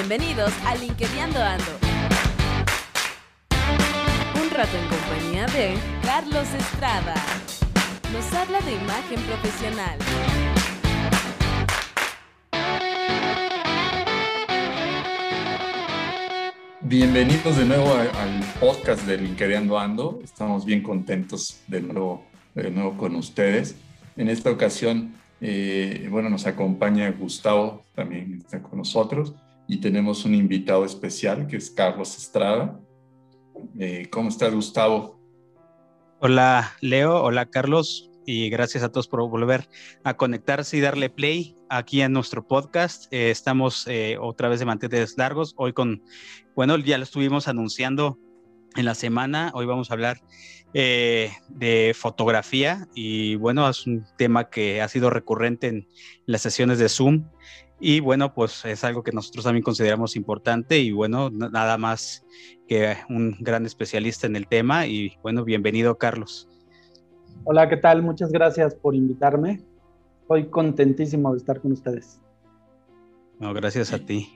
Bienvenidos a LinkedInando Ando. Un rato en compañía de Carlos Estrada. Nos habla de imagen profesional. Bienvenidos de nuevo al podcast de LinkedIn Ando. Estamos bien contentos de nuevo, de nuevo con ustedes. En esta ocasión, eh, bueno, nos acompaña Gustavo, también está con nosotros, y tenemos un invitado especial que es Carlos Estrada. Eh, ¿Cómo estás, Gustavo? Hola, Leo. Hola, Carlos y gracias a todos por volver a conectarse y darle play aquí en nuestro podcast. Eh, estamos eh, otra vez de manteles largos, hoy con, bueno, ya lo estuvimos anunciando en la semana, hoy vamos a hablar eh, de fotografía y bueno, es un tema que ha sido recurrente en las sesiones de Zoom y bueno, pues es algo que nosotros también consideramos importante y bueno, nada más que un gran especialista en el tema y bueno, bienvenido Carlos. Hola, ¿qué tal? Muchas gracias por invitarme. Estoy contentísimo de estar con ustedes. No, gracias a ti.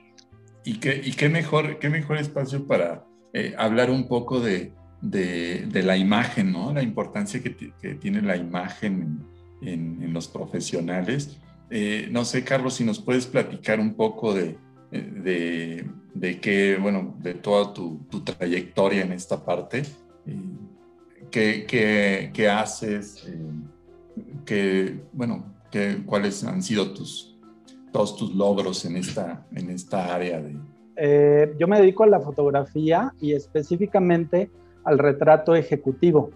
Y qué, y qué, mejor, qué mejor espacio para eh, hablar un poco de, de, la imagen, ¿no? La importancia que, que tiene la imagen en, en, los profesionales. Eh, no sé, Carlos, si nos puedes platicar un poco de, de, de qué, bueno, de toda tu, tu, trayectoria en esta parte. Eh, qué, haces, eh, bueno, cuáles han sido tus, todos tus logros en esta, en esta área de... Eh, yo me dedico a la fotografía y específicamente al retrato ejecutivo.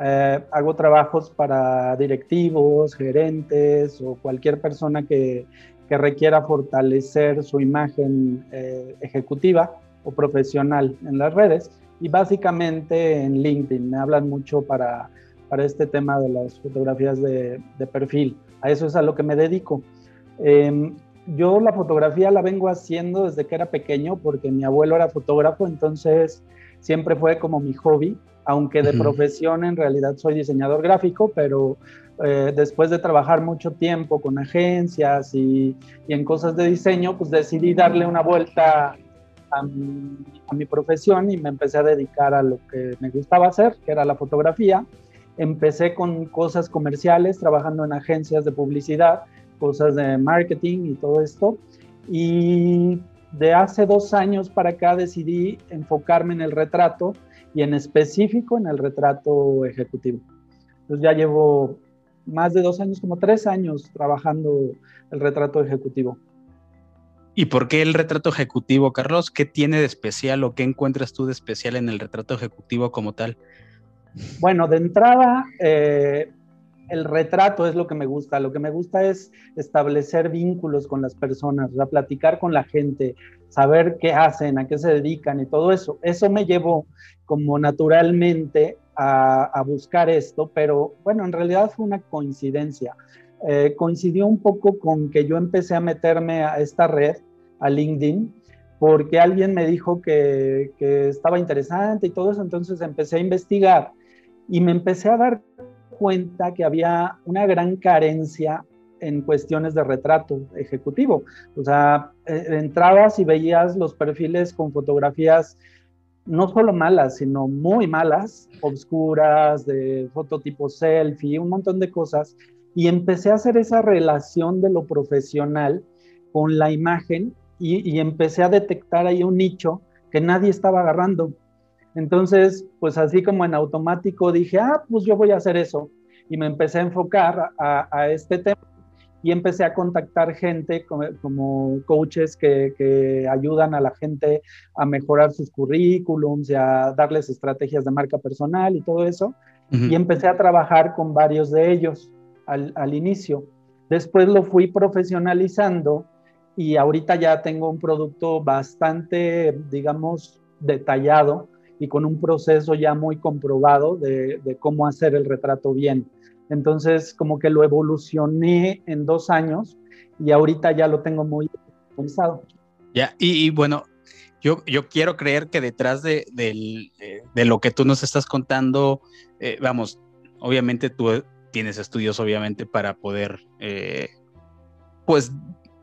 Eh, hago trabajos para directivos, gerentes o cualquier persona que, que requiera fortalecer su imagen ejecutiva o profesional en las redes y básicamente en LinkedIn. Me hablan mucho para, para este tema de las fotografías de, de, perfil. A eso es a lo que me dedico. Eh, yo la fotografía la vengo haciendo desde que era pequeño porque mi abuelo era fotógrafo, entonces siempre fue como mi hobby, aunque de profesión en realidad soy diseñador gráfico, pero eh, después de trabajar mucho tiempo con agencias y, y, en cosas de diseño, pues decidí darle una vuelta a mi, profesión y me empecé a dedicar a lo que me gustaba hacer, que era la fotografía. Empecé con cosas comerciales, trabajando en agencias de publicidad, cosas de marketing y todo esto. Y de hace dos años para acá decidí enfocarme en el retrato y en específico en el retrato ejecutivo. Entonces ya llevo más de dos años, como tres años trabajando el retrato ejecutivo. ¿Y por qué el retrato ejecutivo, Carlos? ¿Qué tiene de especial o qué encuentras tú de especial en el retrato ejecutivo como tal? Bueno, de entrada, eh, el retrato es lo que me gusta. Lo que me gusta es establecer vínculos con las personas, o platicar con la gente, saber qué hacen, a qué se dedican y todo eso. Eso me llevó como naturalmente a, buscar esto, pero bueno, en realidad fue una coincidencia. Eh, coincidió un poco con que yo empecé a meterme a esta red a LinkedIn porque alguien me dijo que, que, estaba interesante y todo eso, entonces empecé a investigar y me empecé a dar cuenta que había una gran carencia en cuestiones de retrato ejecutivo. O sea, eh, entrabas y veías los perfiles con fotografías no solo malas, sino muy malas, obscuras, de fototipo selfie, un montón de cosas. Y empecé a hacer esa relación de lo profesional con la imagen y, empecé a detectar ahí un nicho que nadie estaba agarrando. Entonces, pues así como en automático dije, ah, pues yo voy a hacer eso. Y me empecé a enfocar a, este tema y empecé a contactar gente como, coaches que, ayudan a la gente a mejorar sus currículums y a darles estrategias de marca personal y todo eso. Y empecé a trabajar con varios de ellos al, al inicio. Después lo fui profesionalizando y ahorita ya tengo un producto bastante, digamos, detallado y con un proceso ya muy comprobado de, cómo hacer el retrato bien. Entonces, como que lo evolucioné en dos años y ahorita ya lo tengo muy pensado. Ya, y, bueno, yo, yo quiero creer que detrás de, de, lo que tú nos estás contando, eh, vamos, obviamente tú tienes estudios, obviamente, para poder, eh, pues,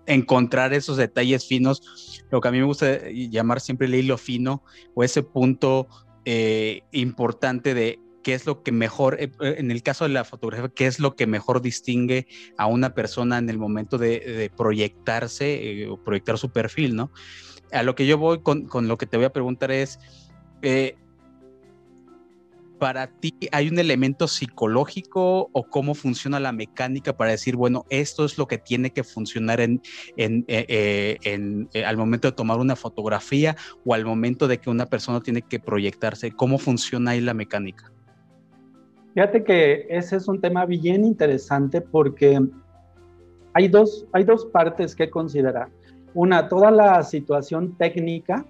encontrar esos detalles finos, lo que a mí me gusta llamar siempre el hilo fino o ese punto eh, importante de qué es lo que mejor, eh, eh, en el caso de la fotografía, qué es lo que mejor distingue a una persona en el momento de, proyectarse o proyectar su perfil, ¿no? A lo que yo voy con, con lo que te voy a preguntar es, para ti hay un elemento psicológico o cómo funciona la mecánica para decir, bueno, esto es lo que tiene que funcionar en, en, eh, eh, eh, al momento de tomar una fotografía o al momento de que una persona tiene que proyectarse? ¿Cómo funciona ahí la mecánica? Fíjate que ese es un tema bien interesante porque hay dos, hay dos partes que considerar. Una, toda la situación técnica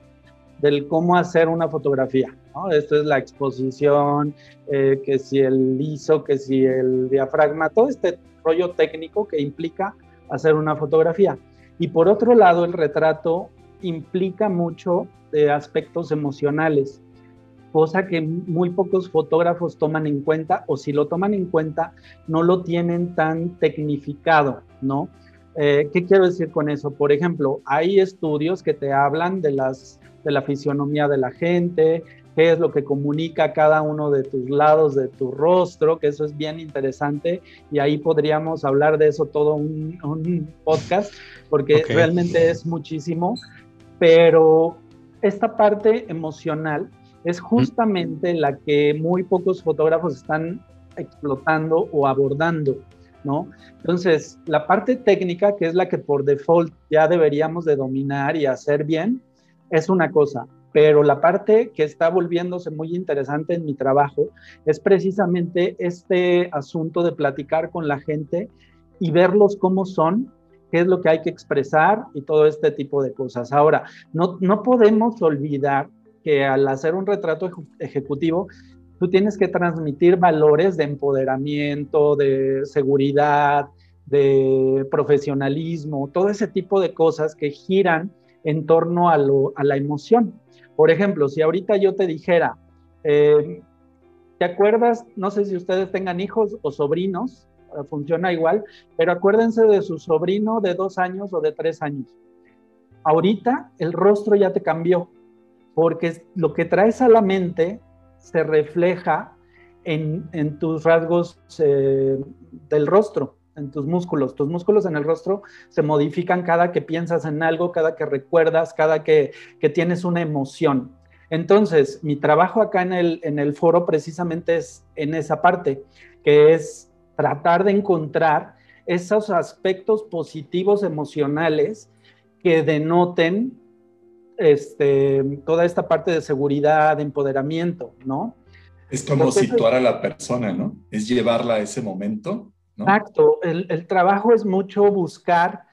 del cómo hacer una fotografía. Esto es la exposición, eh, que si el ISO, que si el diafragma, todo este rollo técnico que implica hacer una fotografía. Y por otro lado, el retrato implica mucho de aspectos emocionales, cosa que muy pocos fotógrafos toman en cuenta o si lo toman en cuenta no lo tienen tan tecnificado, ¿no? Eh, ¿Qué quiero decir con eso? Por ejemplo, hay estudios que te hablan de, las, de la fisionomía de la gente, qué es lo que comunica cada uno de tus lados de tu rostro, que eso es bien interesante y ahí podríamos hablar de eso todo un, podcast, porque realmente es muchísimo, pero esta parte emocional es justamente la que muy pocos fotógrafos están explotando o abordando. ¿No? Entonces, la parte técnica, que es la que por default ya deberíamos de dominar y hacer bien, es una cosa, pero la parte que está volviéndose muy interesante en mi trabajo es precisamente este asunto de platicar con la gente y verlos cómo son, qué es lo que hay que expresar y todo este tipo de cosas. Ahora, no, no podemos olvidar que al hacer un retrato ejecutivo, tú tienes que transmitir valores de empoderamiento, de seguridad, de profesionalismo, todo ese tipo de cosas que giran en torno a, lo, a la emoción. Por ejemplo, si ahorita yo te dijera, eh, ¿te acuerdas? No sé si ustedes tengan hijos o sobrinos, eh, funciona igual, pero acuérdense de su sobrino de dos años o de tres años. Ahorita el rostro ya te cambió, porque lo que traes a la mente se refleja en, tus rasgos eh, del rostro en tus músculos. Tus músculos en el rostro se modifican cada que piensas en algo, cada que recuerdas, cada que, tienes una emoción. Entonces, mi trabajo acá en el, en el foro precisamente es en esa parte, que es tratar de encontrar esos aspectos positivos emocionales que denoten este, toda esta parte de seguridad, de empoderamiento, ¿no? Es como situar a la persona, ¿no? Es llevarla a ese momento Exacto, el, trabajo es mucho buscar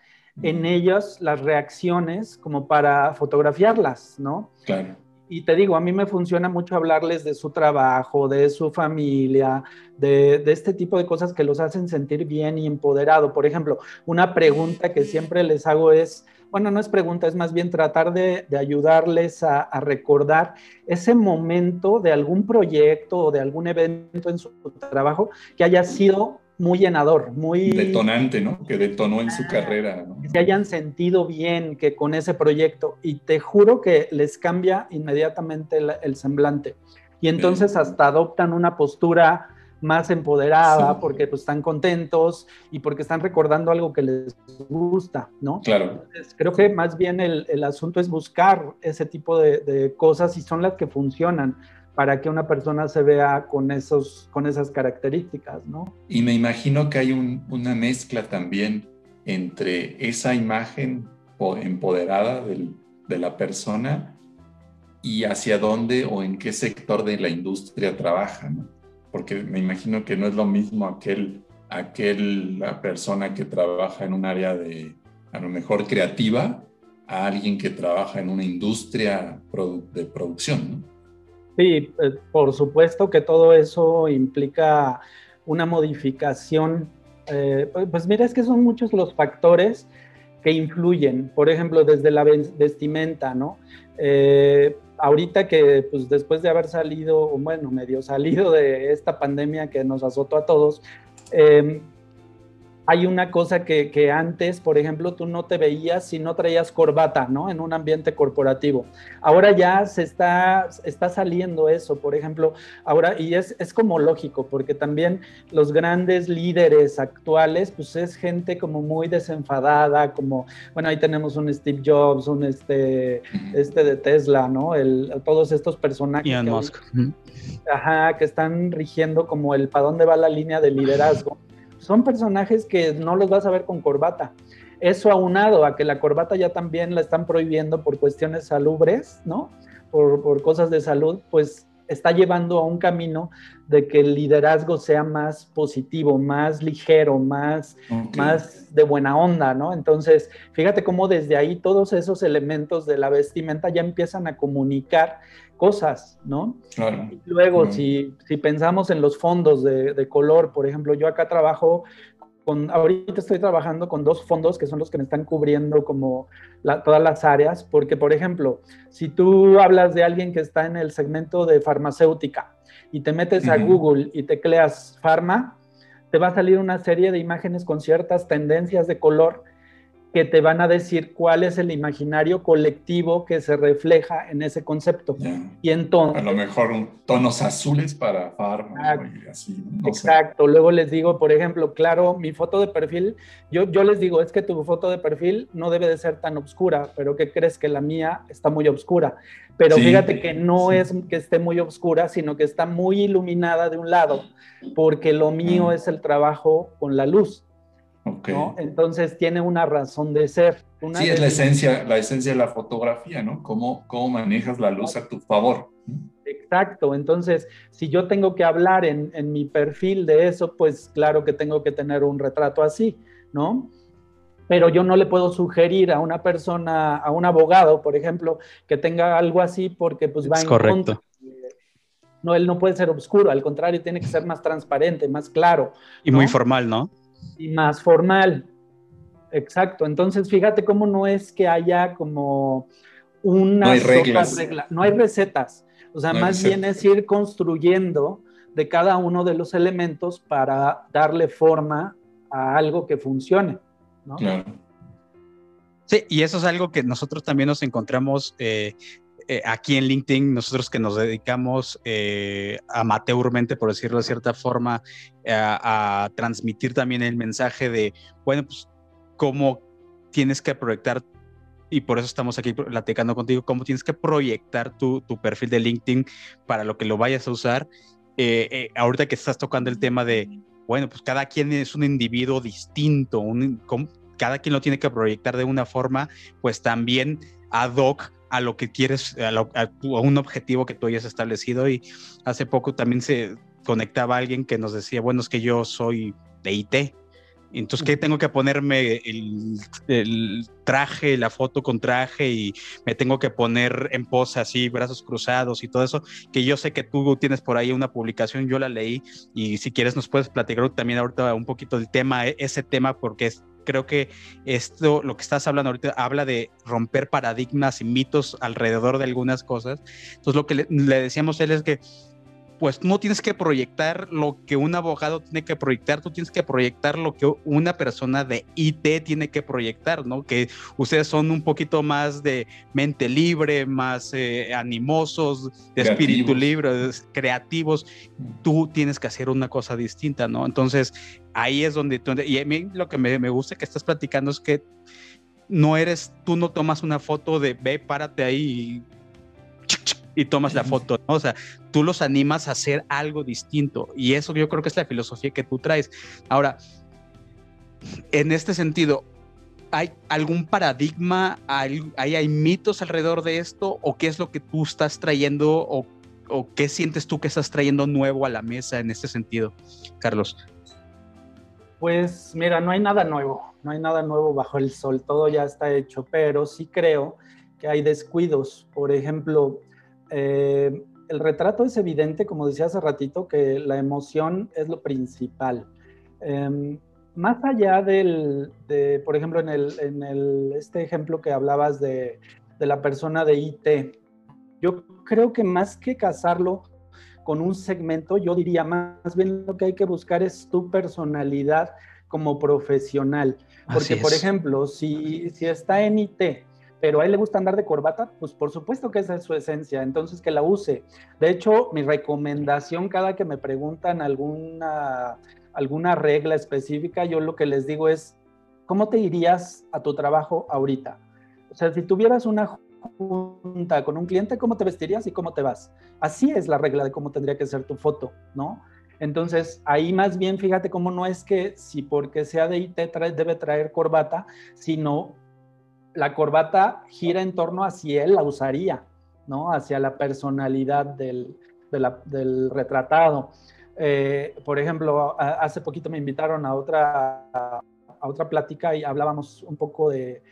en ellos las reacciones como para fotografiarlas, ¿no? Claro. Y te digo, a mí me funciona mucho hablarles de su trabajo, de su familia, de, este tipo de cosas que los hacen sentir bien y empoderado. Por ejemplo, una pregunta que siempre les hago es, bueno, no es pregunta, es más bien tratar de, ayudarles a, a, recordar ese momento de algún proyecto o de algún evento en su trabajo que haya sido muy llenador, muy... Detonante, ¿no? Que detonó en su carrera. ¿no? Que se hayan sentido bien que con ese proyecto y te juro que les cambia inmediatamente el, semblante. Y entonces hasta adoptan una postura más empoderada porque pues, están contentos y porque están recordando algo que les gusta, ¿no? Claro. creo que más bien el, el, asunto es buscar ese tipo de, de cosas y son las que funcionan para que una persona se vea con, esos, con esas características, ¿no? Y me imagino que hay una mezcla también entre esa imagen empoderada de la persona y hacia dónde o en qué sector de la industria trabaja, ¿no? Porque me imagino que no es lo mismo aquel, aquel la persona que trabaja en un área de, a lo mejor creativa, a alguien que trabaja en una industria de producción, ¿no? Sí, eh, por supuesto que todo eso implica una modificación. Eh, pues, pues mira, es que son muchos los factores que influyen, por ejemplo, desde la vestimenta, ¿no? Eh, ahorita que pues después de haber salido, bueno, medio salido de esta pandemia que nos azotó a todos, em, hay una cosa que, antes, por ejemplo, tú no te veías si no traías corbata, ¿no? En un ambiente corporativo. Ahora ya se está, está saliendo eso, por ejemplo, ahora, y es, es como lógico, porque también los grandes líderes actuales, pues es gente como muy desenfadada, como, bueno, ahí tenemos un Steve Jobs, un este, este de Tesla, ¿no? El, todos estos personajes. Elon Musk. Ajá, que están rigiendo como el para dónde va la línea de liderazgo son personajes que no los vas a ver con corbata. Eso aunado a que la corbata ya también la están prohibiendo por cuestiones salubres, ¿no? Por, cosas de salud, pues está llevando a un camino de que el liderazgo sea más positivo, más ligero, más, más de buena onda, ¿no? Entonces, fíjate cómo desde ahí todos esos elementos de la vestimenta ya empiezan a comunicar cosas, ¿no? Claro. luego, si, si, pensamos en los fondos de, de, color, por ejemplo, yo acá trabajo con, ahorita estoy trabajando con dos fondos que son los que me están cubriendo como todas las áreas, porque, por ejemplo, si tú hablas de alguien que está en el segmento de farmacéutica y te metes a Google y tecleas farma, te va a salir una serie de imágenes con ciertas tendencias de color que te van a decir cuál es el imaginario colectivo que se refleja en ese concepto. Y entonces... A lo mejor tonos azules para farma así. exacto. Luego les digo, por ejemplo, claro, mi foto de perfil, yo, yo les digo, es que tu foto de perfil no debe de ser tan oscura, pero ¿qué crees que la mía está muy oscura? Pero fíjate que no es que esté muy oscura, sino que está muy iluminada de un lado, porque lo mío ah. es el trabajo con la luz. Entonces tiene una razón de ser. sí, es la esencia, la esencia de la fotografía, ¿no? Cómo, cómo manejas la luz a tu favor. Exacto, entonces si yo tengo que hablar en, en, mi perfil de eso, pues claro que tengo que tener un retrato así, ¿no? Pero yo no le puedo sugerir a una persona, a un abogado, por ejemplo, que tenga algo así porque pues va en correcto. No, él no puede ser oscuro, al contrario, tiene que ser más transparente, más claro. Y muy formal, ¿no? Y más formal. Exacto. Entonces, fíjate cómo no es que haya como una no hay reglas. no hay recetas. O sea, más bien es ir construyendo de cada uno de los elementos para darle forma a algo que funcione. ¿no? Claro. Sí, y eso es algo que nosotros también nos encontramos eh, eh, aquí en LinkedIn, nosotros que nos dedicamos eh, amateurmente, por decirlo de cierta forma, a, transmitir también el mensaje de, bueno, pues cómo tienes que proyectar, y por eso estamos aquí platicando contigo, cómo tienes que proyectar tu, tu perfil de LinkedIn para lo que lo vayas a usar. Eh, eh, ahorita que estás tocando el tema de, bueno, pues cada quien es un individuo distinto, un, cada quien lo tiene que proyectar de una forma, pues también ad hoc a lo que quieres, a, un objetivo que tú hayas establecido. Y hace poco también se conectaba alguien que nos decía, bueno, es que yo soy de IT. Entonces, ¿qué tengo que ponerme el, traje, la foto con traje y me tengo que poner en pose así, brazos cruzados y todo eso? Que yo sé que tú tienes por ahí una publicación, yo la leí y si quieres nos puedes platicar también ahorita un poquito del tema, ese tema, porque es creo que esto, lo que estás hablando ahorita, habla de romper paradigmas y mitos alrededor de algunas cosas. Entonces, lo que le, decíamos él es que pues no tienes que proyectar lo que un abogado tiene que proyectar, tú tienes que proyectar lo que una persona de IT tiene que proyectar, ¿no? Que ustedes son un poquito más de mente libre, más eh, animosos, de espíritu libre, creativos. Tú tienes que hacer una cosa distinta, ¿no? Entonces, ahí es donde tú, y a mí lo que me, me gusta que estás platicando es que no eres, tú no tomas una foto de ve, párate ahí y tomas la foto, ¿no? O sea, tú los animas a hacer algo distinto y eso yo creo que es la filosofía que tú traes. Ahora, en este sentido, ¿hay algún paradigma, hay, hay, mitos alrededor de esto o qué es lo que tú estás trayendo o, o qué sientes tú que estás trayendo nuevo a la mesa en este sentido, Carlos? Pues mira, no hay nada nuevo, no hay nada nuevo bajo el sol, todo ya está hecho, pero sí creo que hay descuidos. Por ejemplo, eh, el retrato es evidente, como decía hace ratito, que la emoción es lo principal. Em, más allá del, de, por ejemplo, en, el, en el, este ejemplo que hablabas de, de la persona de IT, yo creo que más que casarlo con un segmento, yo diría más bien lo que hay que buscar es tu personalidad como profesional. Porque, por ejemplo, si, si está en IT, pero a él le gusta andar de corbata, pues por supuesto que esa es su esencia, entonces que la use. De hecho, mi recomendación cada que me preguntan alguna, alguna regla específica, yo lo que les digo es, ¿cómo te irías a tu trabajo ahorita? O sea, si tuvieras una junta con un cliente, ¿cómo te vestirías y cómo te vas? Así es la regla de cómo tendría que ser tu foto, ¿no? Entonces, ahí más bien fíjate cómo no es que si porque sea de IT debe traer corbata, sino la corbata gira en torno a si él la usaría, ¿no? Hacia la personalidad del, retratado. Eh, por ejemplo, hace poquito me invitaron a otra, a otra plática y hablábamos un poco de,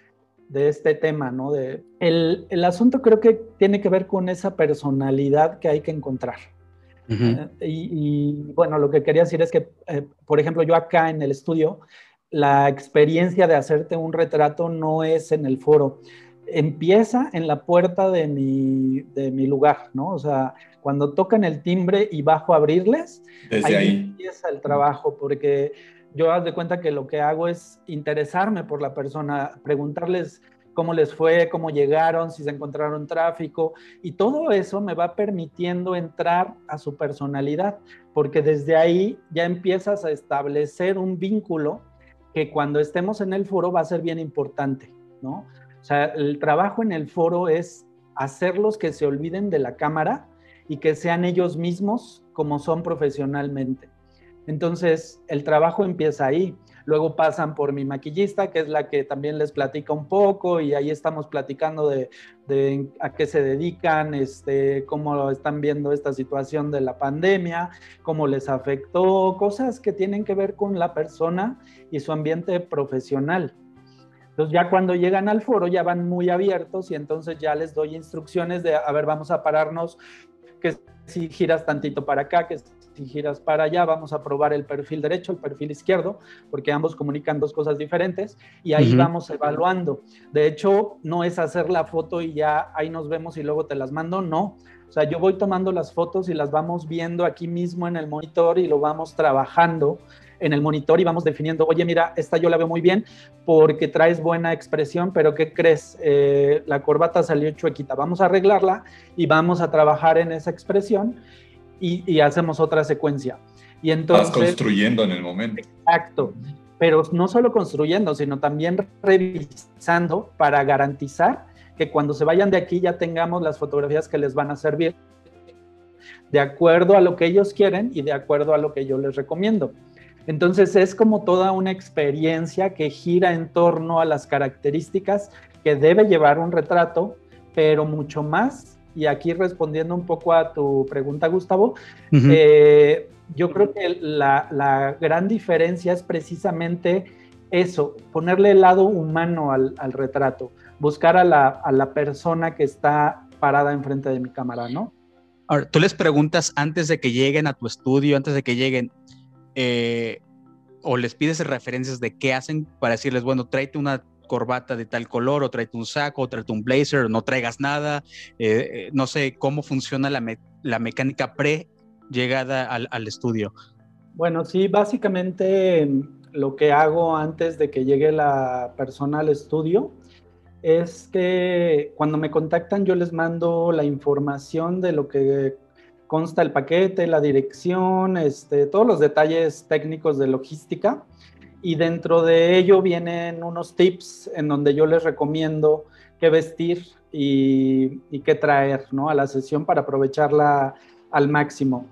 este tema, ¿no? De, el, asunto creo que tiene que ver con esa personalidad que hay que encontrar. Eh, y, bueno, lo que quería decir es que, eh, por ejemplo, yo acá en el estudio la experiencia de hacerte un retrato no es en el foro. Empieza en la puerta de mi, de mi lugar, ¿no? O sea, cuando tocan el timbre y bajo a abrirles, ahí, empieza el trabajo, porque yo haz de cuenta que lo que hago es interesarme por la persona, preguntarles cómo les fue, cómo llegaron, si se encontraron tráfico, y todo eso me va permitiendo entrar a su personalidad, porque desde ahí ya empiezas a establecer un vínculo que cuando estemos en el foro va a ser bien importante, ¿no? O sea, el trabajo en el foro es hacerlos que se olviden de la cámara y que sean ellos mismos como son profesionalmente. Entonces, el trabajo empieza ahí. Luego pasan por mi maquillista, que es la que también les platica un poco, y ahí estamos platicando de, a qué se dedican, este, cómo están viendo esta situación de la pandemia, cómo les afectó, cosas que tienen que ver con la persona y su ambiente profesional. Entonces ya cuando llegan al foro ya van muy abiertos y entonces ya les doy instrucciones de, a ver, vamos a pararnos, que si giras tantito para acá, que si giras para allá, vamos a probar el perfil derecho, el perfil izquierdo, porque ambos comunican dos cosas diferentes y ahí vamos evaluando. De hecho, no es hacer la foto y ya ahí nos vemos y luego te las mando, no. O sea, yo voy tomando las fotos y las vamos viendo aquí mismo en el monitor y lo vamos trabajando en el monitor y vamos definiendo, oye, mira, esta yo la veo muy bien porque traes buena expresión, pero ¿qué crees? Eh, la corbata salió chuequita, vamos a arreglarla y vamos a trabajar en esa expresión y, hacemos otra secuencia. Y entonces... Vas construyendo en el momento. Exacto, pero no solo construyendo, sino también revisando para garantizar que cuando se vayan de aquí ya tengamos las fotografías que les van a servir de acuerdo a lo que ellos quieren y de acuerdo a lo que yo les recomiendo. Entonces es como toda una experiencia que gira en torno a las características que debe llevar un retrato, pero mucho más y aquí respondiendo un poco a tu pregunta, Gustavo, eh, yo creo que la, gran diferencia es precisamente eso, ponerle el lado humano al, retrato, buscar a la, persona que está parada enfrente de mi cámara, ¿no? Ahora, tú les preguntas antes de que lleguen a tu estudio, antes de que lleguen, eh, o les pides referencias de qué hacen para decirles, bueno, tráete una corbata de tal color, o tráete un saco, o tráete un blazer, no traigas nada. Eh, eh, no sé cómo funciona la, la mecánica pre-llegada al, al, estudio. Bueno, sí, básicamente mm, lo que hago antes de que llegue la persona al estudio es que cuando me contactan yo les mando la información de lo que consta el paquete, la dirección, este, todos los detalles técnicos de logística y dentro de ello vienen unos tips en donde yo les recomiendo qué vestir y, qué traer ¿no? a la sesión para aprovecharla al máximo.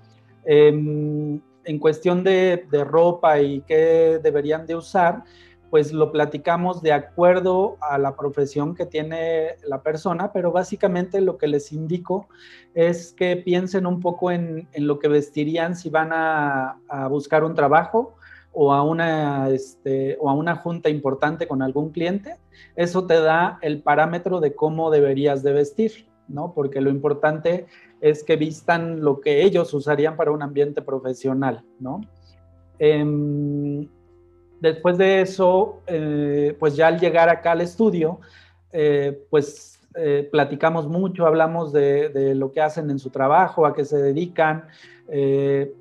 Em, en cuestión de, ropa y qué deberían de usar, pues lo platicamos de acuerdo a la profesión que tiene la persona, pero básicamente lo que les indico es que piensen un poco en, lo que vestirían si van a buscar un trabajo o a una, este, o a una junta importante con algún cliente, eso te da el parámetro de cómo deberías de vestir, ¿no? Porque lo importante es que vistan lo que ellos usarían para un ambiente profesional, ¿no? Em, después de eso, eh, pues ya al llegar acá al estudio, eh, pues eh, platicamos mucho, hablamos de, de, lo que hacen en su trabajo, a qué se dedican,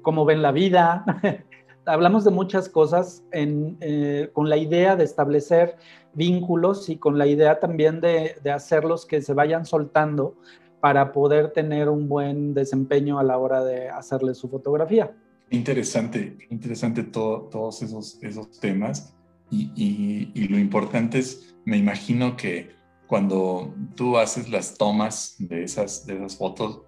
cómo ven la vida, hablamos de muchas cosas eh, con la idea de establecer vínculos y con la idea también de, de, hacerlos que se vayan soltando para poder tener un buen desempeño a la hora de hacerle su fotografía. Interesante, interesante todos esos, esos temas y, y, lo importante es, me imagino que cuando tú haces las tomas de esas, de esas fotos,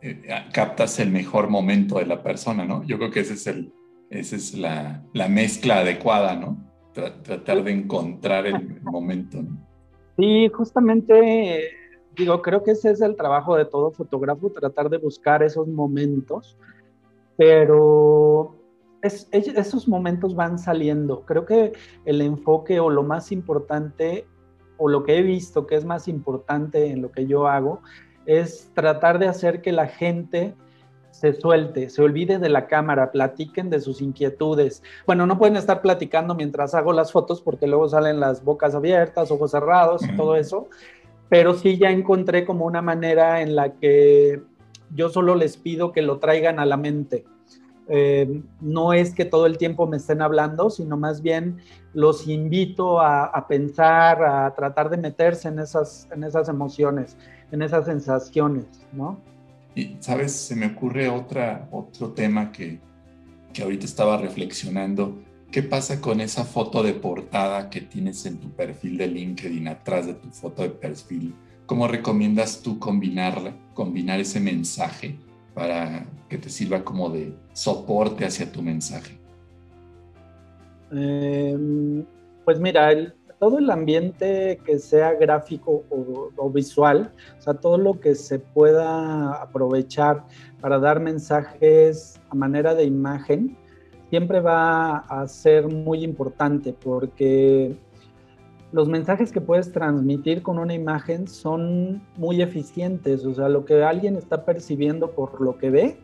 eh, captas el mejor momento de la persona, ¿no? Yo creo que ese es el, esa es la, la mezcla adecuada, ¿no? tratar de encontrar el momento, ¿no? Sí, justamente, digo, creo que ese es el trabajo de todo fotógrafo, tratar de buscar esos momentos, pero esos momentos van saliendo. Creo que el enfoque o lo más importante, o lo que he visto que es más importante en lo que yo hago, es tratar de hacer que la gente se suelte, se olvide de la cámara, platiquen de sus inquietudes. Bueno, no pueden estar platicando mientras hago las fotos porque luego salen las bocas abiertas, ojos cerrados y todo eso, pero sí ya encontré como una manera en la que yo solo les pido que lo traigan a la mente. Eh, no es que todo el tiempo me estén hablando, sino más bien los invito a, a, pensar, a tratar de meterse en esas, en esas emociones, en esas sensaciones, ¿no? Y, ¿sabes? Se me ocurre otra, otro tema que, que ahorita estaba reflexionando. ¿Qué pasa con esa foto de portada que tienes en tu perfil de LinkedIn atrás de tu foto de perfil? ¿Cómo recomiendas tú combinarla, combinar ese mensaje para que te sirva como de soporte hacia tu mensaje? Em, pues mira, el, todo el ambiente que sea gráfico o, visual, o sea, todo lo que se pueda aprovechar para dar mensajes a manera de imagen, siempre va a ser muy importante porque los mensajes que puedes transmitir con una imagen son muy eficientes, o sea, lo que alguien está percibiendo por lo que ve,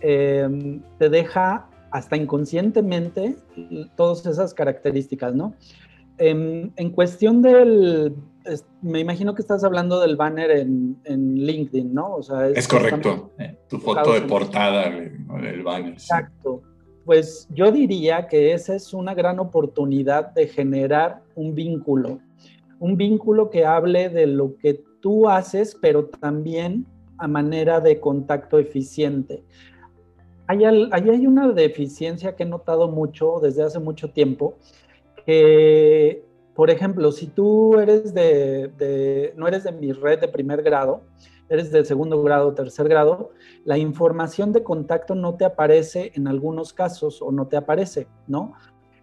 em, te deja hasta inconscientemente todas esas características, ¿no? En, cuestión del, me imagino que estás hablando del banner en, LinkedIn, ¿no? O sea, es, correcto, eh, tu foto de portada del banner. Exacto. Pues yo diría que esa es una gran oportunidad de generar un vínculo, un vínculo que hable de lo que tú haces, pero también a manera de contacto eficiente. Hay, hay una deficiencia que he notado mucho desde hace mucho tiempo, que, por ejemplo, si tú eres de, no eres de mi red de primer grado, eres de segundo grado, tercer grado, la información de contacto no te aparece en algunos casos o no te aparece, ¿no?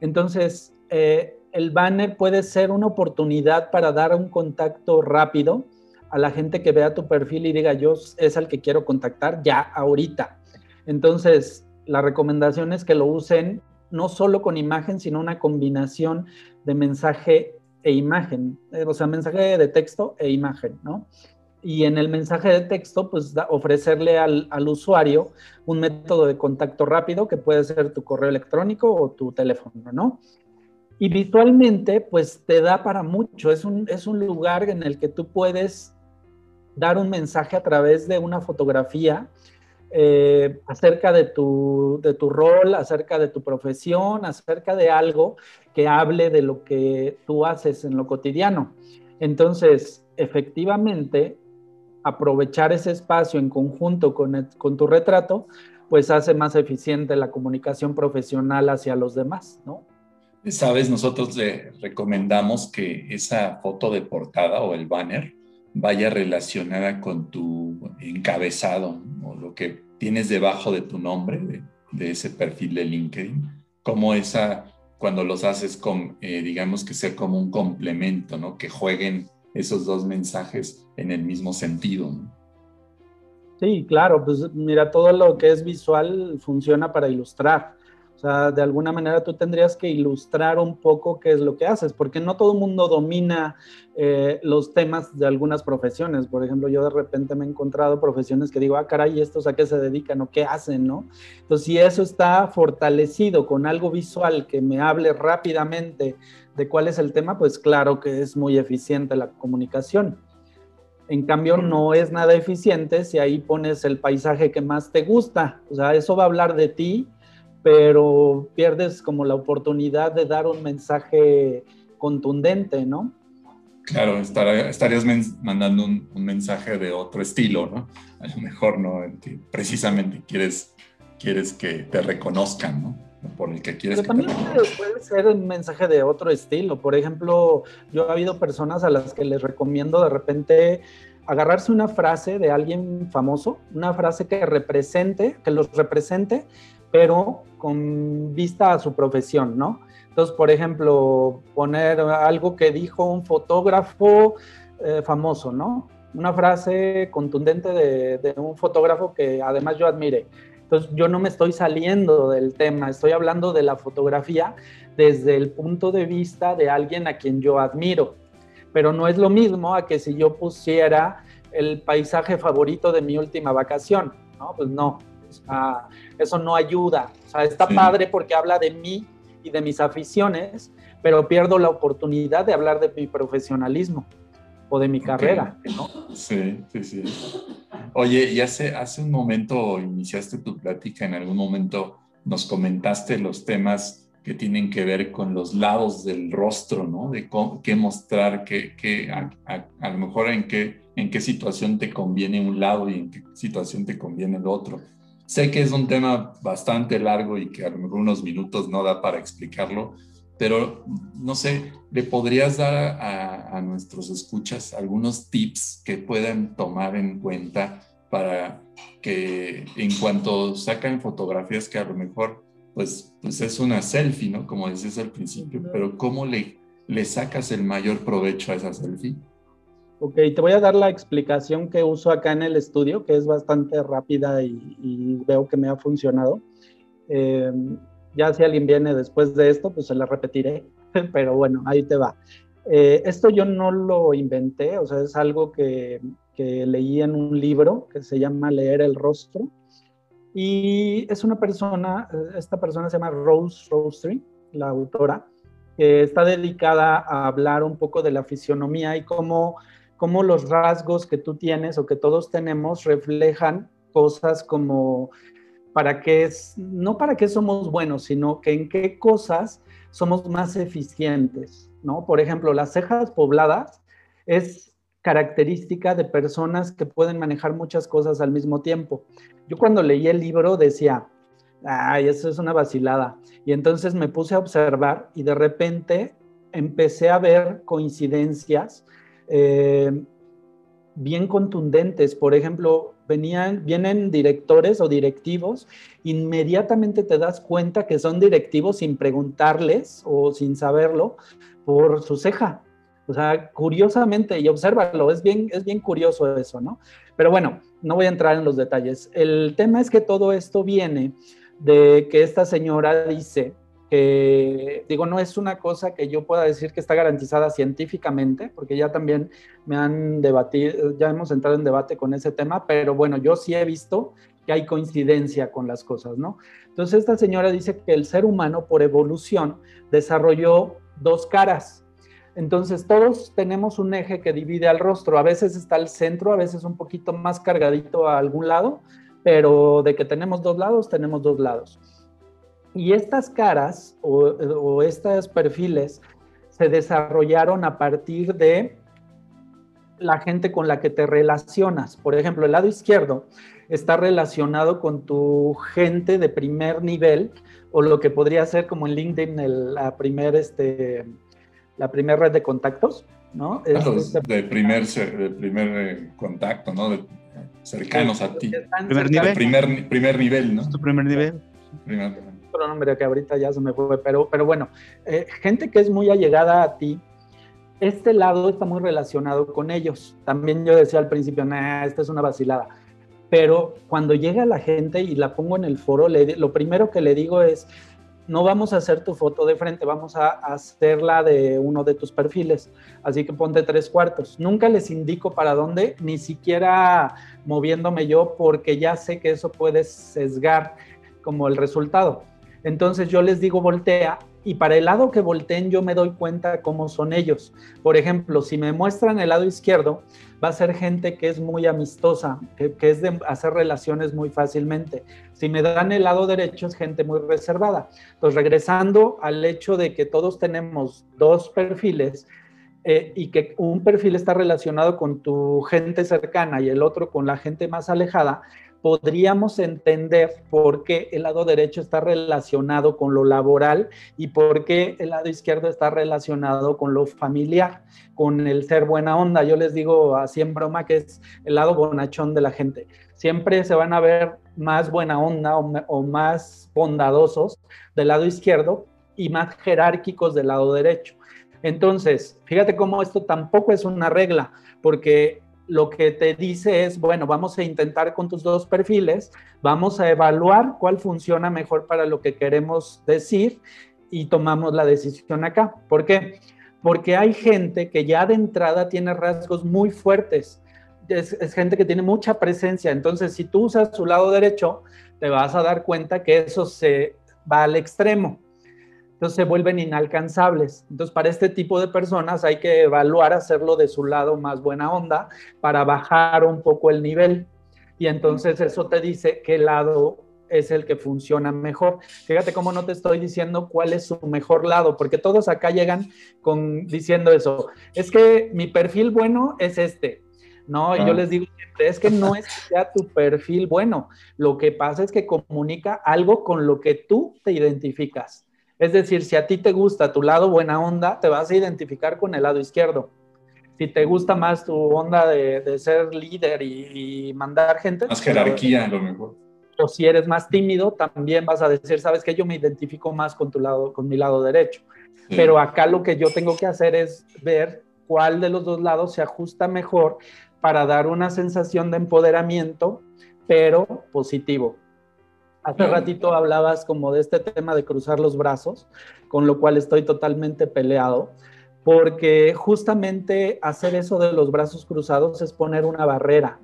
Entonces, eh, el banner puede ser una oportunidad para dar un contacto rápido a la gente que vea tu perfil y diga, yo es al que quiero contactar ya ahorita. Entonces, la recomendación es que lo usen no solo con imagen, sino una combinación de mensaje e imagen, eh, o sea, mensaje de texto e imagen, ¿no? Y en el mensaje de texto, pues ofrecerle al, usuario un método de contacto rápido que puede ser tu correo electrónico o tu teléfono, ¿no? Y visualmente, pues te da para mucho. Es un, es un lugar en el que tú puedes dar un mensaje a través de una fotografía eh, acerca de tu, de tu rol, acerca de tu profesión, acerca de algo que hable de lo que tú haces en lo cotidiano. Entonces, efectivamente, aprovechar ese espacio en conjunto con, con tu retrato, pues hace más eficiente la comunicación profesional hacia los demás, ¿no? Sabes, nosotros le recomendamos que esa foto de portada o el banner vaya relacionada con tu encabezado o lo que tienes debajo de tu nombre, de, ese perfil de LinkedIn, como esa, cuando los haces con, eh, digamos que ser como un complemento, ¿no? Que jueguen esos dos mensajes en el mismo sentido. Sí, claro, pues mira, todo lo que es visual funciona para ilustrar. O sea, de alguna manera tú tendrías que ilustrar un poco qué es lo que haces, porque no todo el mundo domina eh, los temas de algunas profesiones. Por ejemplo, yo de repente me he encontrado profesiones que digo, ah, caray, ¿estos a qué se dedican o qué hacen, no? Entonces, si eso está fortalecido con algo visual que me hable rápidamente de cuál es el tema, pues claro que es muy eficiente la comunicación. En cambio, no es nada eficiente si ahí pones el paisaje que más te gusta. O sea, eso va a hablar de ti, pero pierdes como la oportunidad de dar un mensaje contundente, ¿no? Claro, estarías mandando un, mensaje de otro estilo, ¿no? A lo mejor, ¿no? precisamente quieres, quieres que te reconozcan, ¿no? Por el que quieres Pero también puede ser un mensaje de otro estilo. Por ejemplo, yo he habido personas a las que les recomiendo de repente agarrarse una frase de alguien famoso, una frase que represente, que los represente, pero con vista a su profesión, ¿no? Entonces, por ejemplo, poner algo que dijo un fotógrafo eh, famoso, ¿no? Una frase contundente de, un fotógrafo que además yo admire. Entonces, yo no me estoy saliendo del tema, estoy hablando de la fotografía desde el punto de vista de alguien a quien yo admiro. Pero no es lo mismo a que si yo pusiera el paisaje favorito de mi última vacación, ¿no? Pues no, eso no ayuda. O sea, está padre porque habla de mí y de mis aficiones, pero pierdo la oportunidad de hablar de mi profesionalismo o de mi carrera, ¿no? Sí, sí, sí. Oye, y hace, hace un momento iniciaste tu plática, en algún momento nos comentaste los temas que tienen que ver con los lados del rostro, ¿no? De qué mostrar, qué, a, lo mejor en qué, en qué situación te conviene un lado y en qué situación te conviene el otro. Sé que es un tema bastante largo y que a lo mejor unos minutos no da para explicarlo, pero no sé, ¿le podrías dar a, nuestros escuchas algunos tips que puedan tomar en cuenta para que en cuanto sacan fotografías que a lo mejor pues, pues es una selfie, ¿no? Como decías al principio, pero ¿cómo le, le sacas el mayor provecho a esa selfie? Ok, te voy a dar la explicación que uso acá en el estudio, que es bastante rápida y, veo que me ha funcionado. Eh, ya si alguien viene después de esto, pues se la repetiré, pero bueno, ahí te va. Eh, esto yo no lo inventé, o sea, es algo que, que, leí en un libro que se llama Leer el Rostro. Y es una persona, esta persona se llama Rose Rosery, la autora, que está dedicada a hablar un poco de la fisionomía y cómo cómo los rasgos que tú tienes o que todos tenemos reflejan cosas como para qué es, no para qué somos buenos, sino que en qué cosas somos más eficientes, ¿no? Por ejemplo, las cejas pobladas es característica de personas que pueden manejar muchas cosas al mismo tiempo. Yo cuando leí el libro decía, ay, eso es una vacilada. Y entonces me puse a observar y de repente empecé a ver coincidencias eh, bien contundentes. Por ejemplo, venían, vienen directores o directivos, inmediatamente te das cuenta que son directivos sin preguntarles o sin saberlo por su ceja. O sea, curiosamente, y obsérvalo, es bien, es bien curioso eso, ¿no? Pero bueno, no voy a entrar en los detalles. El tema es que todo esto viene de que esta señora dice que digo, no es una cosa que yo pueda decir que está garantizada científicamente, porque ya también me han debatido, ya hemos entrado en debate con ese tema, pero bueno, yo sí he visto que hay coincidencia con las cosas, ¿no? Entonces esta señora dice que el ser humano por evolución desarrolló dos caras. Entonces todos tenemos un eje que divide al rostro, a veces está al centro, a veces un poquito más cargadito a algún lado, pero de que tenemos dos lados, tenemos dos lados. Y estas caras o, estos perfiles se desarrollaron a partir de la gente con la que te relacionas. Por ejemplo, el lado izquierdo está relacionado con tu gente de primer nivel o lo que podría ser como en LinkedIn la primer este la primera red de contactos, ¿no? Este de primer de primer eh, contacto, ¿no? cercanos a ti. Primer nivel. Primer, primer nivel, ¿no? Tu primer nivel. Primer nivel nombre que ahorita ya se me fue, pero, pero bueno, eh, gente que es muy allegada a ti, este lado está muy relacionado con ellos. También yo decía al principio, nah, esta es una vacilada. Pero cuando llega la gente y la pongo en el foro, lo primero que le digo es, no vamos a hacer tu foto de frente, vamos a hacerla de uno de tus perfiles. Así que ponte tres cuartos. Nunca les indico para dónde, ni siquiera moviéndome yo, porque ya sé que eso puede sesgar como el resultado. Entonces yo les digo voltea y para el lado que volteen yo me doy cuenta cómo son ellos. Por ejemplo, si me muestran el lado izquierdo, va a ser gente que es muy amistosa, que, es de hacer relaciones muy fácilmente. Si me dan el lado derecho, es gente muy reservada. Entonces, regresando al hecho de que todos tenemos dos perfiles, eh, y que un perfil está relacionado con tu gente cercana y el otro con la gente más alejada, podríamos entender por qué el lado derecho está relacionado con lo laboral y por qué el lado izquierdo está relacionado con lo familiar, con el ser buena onda. Yo les digo así en broma que es el lado bonachón de la gente. Siempre se van a ver más buena onda o, más bondadosos del lado izquierdo y más jerárquicos del lado derecho. Entonces, fíjate cómo esto tampoco es una regla, porque lo que te dice es, bueno, vamos a intentar con tus dos perfiles, vamos a evaluar cuál funciona mejor para lo que queremos decir y tomamos la decisión acá. ¿Por qué? Porque hay gente que ya de entrada tiene rasgos muy fuertes. Es, gente que tiene mucha presencia. Entonces, si tú usas su lado derecho, te vas a dar cuenta que eso se va al extremo entonces se vuelven inalcanzables. Entonces, para este tipo de personas hay que evaluar hacerlo de su lado más buena onda para bajar un poco el nivel. Y entonces eso te dice qué lado es el que funciona mejor. Fíjate cómo no te estoy diciendo cuál es su mejor lado, porque todos acá llegan con diciendo eso. Es que mi perfil bueno es este. No, y yo ah. les digo es que no es que sea tu perfil bueno. Lo que pasa es que comunica algo con lo que tú te identificas. Es decir, si a ti te gusta tu lado buena onda, te vas a identificar con el lado izquierdo. Si te gusta más tu onda de, ser líder y, mandar gente. Más jerarquía, a lo mejor. O si eres más tímido, también vas a decir, sabes que yo me identifico más con tu lado, con mi lado derecho. Pero acá lo que yo tengo que hacer es ver cuál de los dos lados se ajusta mejor para dar una sensación de empoderamiento, pero positivo. Hace ratito hablabas como de este tema de cruzar los brazos, con lo cual estoy totalmente peleado, porque justamente hacer eso de los brazos cruzados es poner una barrera.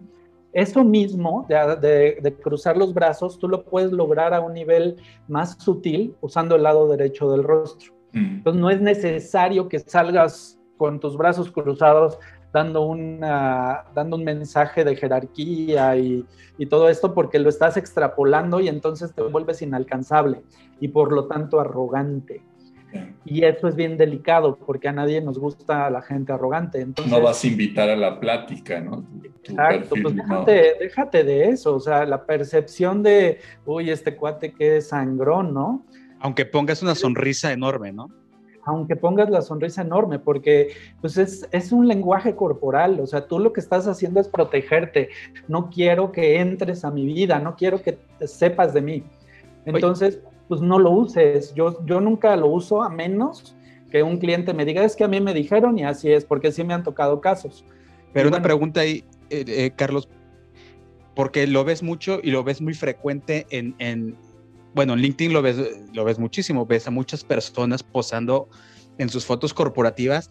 Eso mismo de, cruzar los brazos, tú lo puedes lograr a un nivel más sutil usando el lado derecho del rostro. Entonces no es necesario que salgas con tus brazos cruzados dando, una, dando un mensaje de jerarquía y, y, todo esto porque lo estás extrapolando y entonces te vuelves inalcanzable y por lo tanto arrogante. Y eso es bien delicado porque a nadie nos gusta la gente arrogante. Entonces, no vas a invitar a la plática, ¿no? exacto, pues déjate, déjate, de eso, o sea, la percepción de, uy, este cuate que sangrón, ¿no? Aunque pongas una sonrisa enorme, ¿no? Aunque pongas la sonrisa enorme, porque pues es, es, un lenguaje corporal, o sea, tú lo que estás haciendo es protegerte, no quiero que entres a mi vida, no quiero que sepas de mí. Entonces, pues no lo uses, yo, yo nunca lo uso a menos que un cliente me diga, es que a mí me dijeron y así es, porque sí me han tocado casos. Pero una pregunta ahí, eh, eh, Carlos, porque lo ves mucho y lo ves muy frecuente en, en bueno, en LinkedIn lo ves, lo ves muchísimo, ves a muchas personas posando en sus fotos corporativas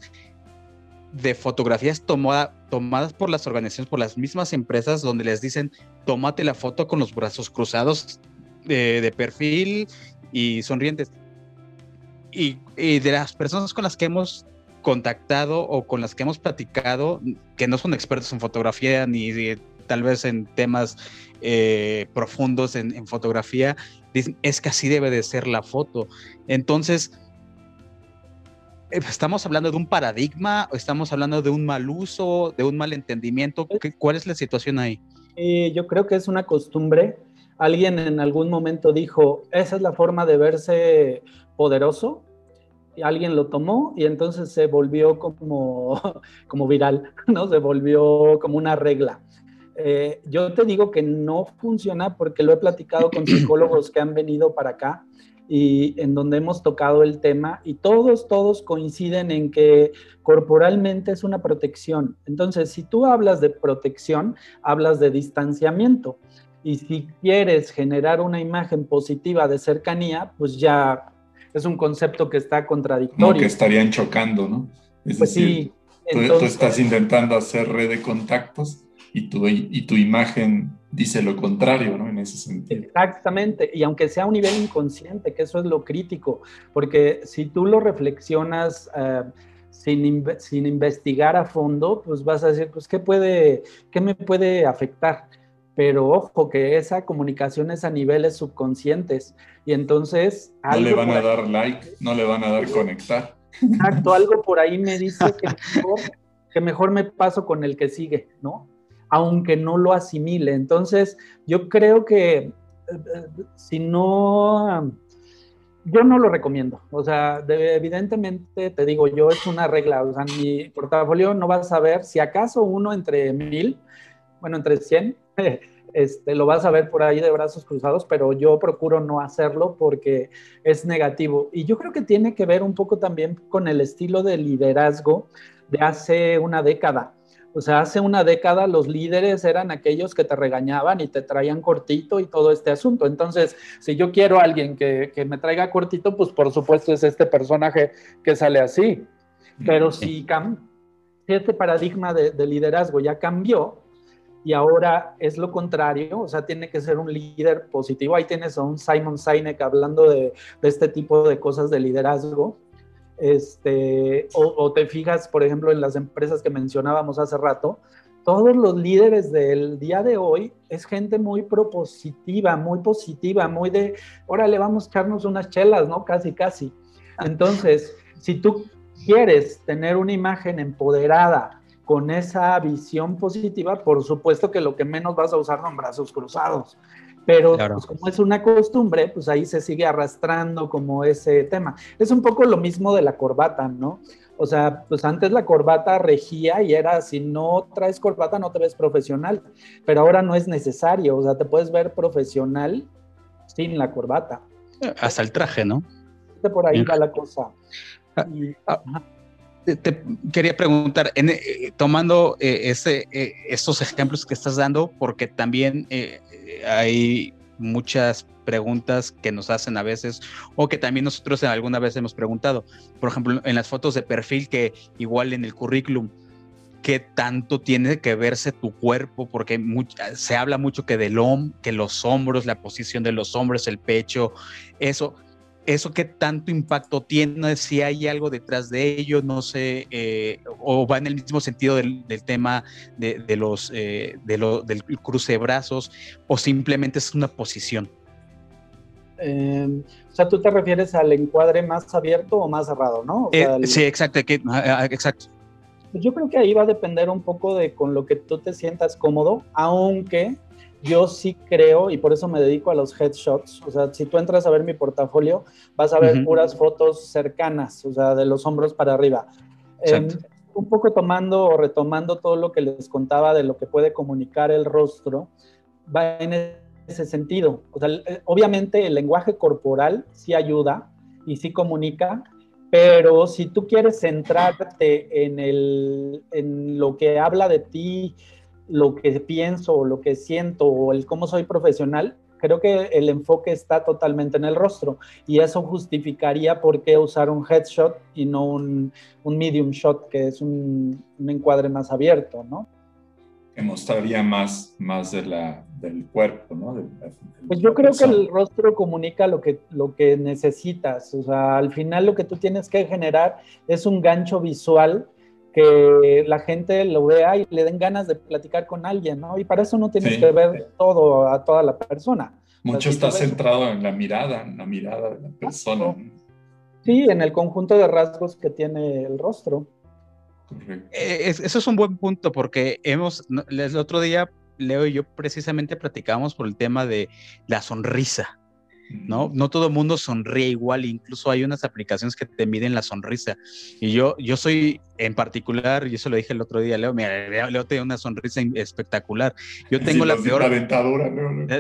de fotografías tomadas por las organizaciones, por las mismas empresas, donde les dicen, tómate la foto con los brazos cruzados de, perfil y sonrientes. Y, de las personas con las que hemos contactado o con las que hemos platicado, que no son expertos en fotografía ni tal vez en temas eh, profundos en, fotografía, dicen, es que así debe de ser la foto. Entonces, eh, ¿estamos hablando de un paradigma o estamos hablando de un mal uso, de un mal entendimiento? ¿Cuál es la situación ahí? Eh, yo creo que es una costumbre. Alguien en algún momento dijo, esa es la forma de verse poderoso. Y alguien lo tomó y entonces se volvió como, como viral, ¿no? Se volvió como una regla. Eh, yo te digo que no funciona porque lo he platicado con psicólogos que han venido para acá y en donde hemos tocado el tema y todos, todos coinciden en que corporalmente es una protección. Entonces, si tú hablas de protección, hablas de distanciamiento. Y si quieres generar una imagen positiva de cercanía, pues ya es un concepto que está contradictorio. que estarían chocando, ¿no? Es pues decir, sí. tú, estás intentando hacer red de contactos y tu, y tu imagen dice lo contrario, ¿no? En ese sentido. Exactamente, y aunque sea a un nivel inconsciente, que eso es lo crítico, porque si tú lo reflexionas eh, sin, sin, investigar a fondo, pues vas a decir, pues, ¿qué, puede, ¿qué me puede afectar? Pero ojo, que esa comunicación es a niveles subconscientes, y entonces... No le van a dar like, no le van a dar conectar. Exacto, algo por ahí me dice que que mejor me paso con el que sigue, ¿no? Aunque no lo asimile. Entonces, yo creo que eh, eh, si no, yo no lo recomiendo. O sea, evidentemente te digo, yo es una regla. O sea, mi portafolio no vas a ver, si acaso uno entre mil, bueno, entre cien, este, lo vas a ver por ahí de brazos cruzados, pero yo procuro no hacerlo porque es negativo. Y yo creo que tiene que ver un poco también con el estilo de liderazgo de hace una década. O sea, hace una década los líderes eran aquellos que te regañaban y te traían cortito y todo este asunto. Entonces, si yo quiero a alguien que, me traiga cortito, pues por supuesto es este personaje que sale así. Pero si, este paradigma de, liderazgo ya cambió y ahora es lo contrario, o sea, tiene que ser un líder positivo. Ahí tienes a un Simon Sinek hablando de, de este tipo de cosas de liderazgo este, o, te fijas, por ejemplo, en las empresas que mencionábamos hace rato, todos los líderes del día de hoy es gente muy propositiva, muy positiva, muy de, órale, vamos a echarnos unas chelas, ¿no? Casi, casi. Entonces, si tú quieres tener una imagen empoderada con esa visión positiva, por supuesto que lo que menos vas a usar son brazos cruzados. Pero pues, como es una costumbre, pues ahí se sigue arrastrando como ese tema. Es un poco lo mismo de la corbata, ¿no? O sea, pues antes la corbata regía y era, si no traes corbata no te ves profesional, pero ahora no es necesario, o sea, te puedes ver profesional sin la corbata. Hasta el traje, ¿no? Por ahí va la cosa. Ah, ah, te, quería preguntar, eh, tomando eh, ese, eh, estos ejemplos que estás dando, porque también hay muchas preguntas que nos hacen a veces o que también nosotros alguna vez hemos preguntado. Por ejemplo, en las fotos de perfil que igual en el currículum, ¿qué tanto tiene que verse tu cuerpo? Porque se habla mucho que del que los hombros, la posición de los hombros, el pecho, eso eso qué tanto impacto tiene, si hay algo detrás de ello, no sé, eh, o va en el mismo sentido del, tema de, los, eh, del cruce de brazos, o simplemente es una posición. Em, o sea, tú te refieres al encuadre más abierto o más cerrado, ¿no? Eh, sí, exacto, ah, ah, exacto. Pues yo creo que ahí va a depender un poco de con lo que tú te sientas cómodo, aunque yo sí creo, y por eso me dedico a los headshots, o sea, si tú entras a ver mi portafolio, vas a ver puras fotos cercanas, o sea, de los hombros para arriba. Em, un poco tomando o retomando todo lo que les contaba de lo que puede comunicar el rostro, va en ese sentido. O sea, eh, obviamente el lenguaje corporal sí ayuda y sí comunica, pero si tú quieres centrarte en, el, en lo que habla de ti, lo que pienso o lo que siento o el cómo soy profesional, creo que el enfoque está totalmente en el rostro y eso justificaría por qué usar un headshot y no un, medium shot, que es un, encuadre más abierto, ¿no? Que mostraría más, más de la, del cuerpo, ¿no? pues yo creo que el rostro comunica lo que, lo que necesitas, o sea, al final lo que tú tienes que generar es un gancho visual que la gente lo vea y le den ganas de platicar con alguien, ¿no? Y para eso no tienes que ver todo a toda la persona. Mucho está centrado en la mirada, en la mirada de la persona. Sí, en el conjunto de rasgos que tiene el rostro. Eh, eso es un buen punto porque hemos, el otro día Leo y yo precisamente platicábamos por el tema de la sonrisa. ¿No? No todo el mundo sonríe igual, incluso hay unas aplicaciones que te miden la sonrisa. Y yo, yo soy en particular, y eso lo dije el otro día, Leo, mira, Leo tiene una sonrisa espectacular. Yo tengo la peor... La dentadura,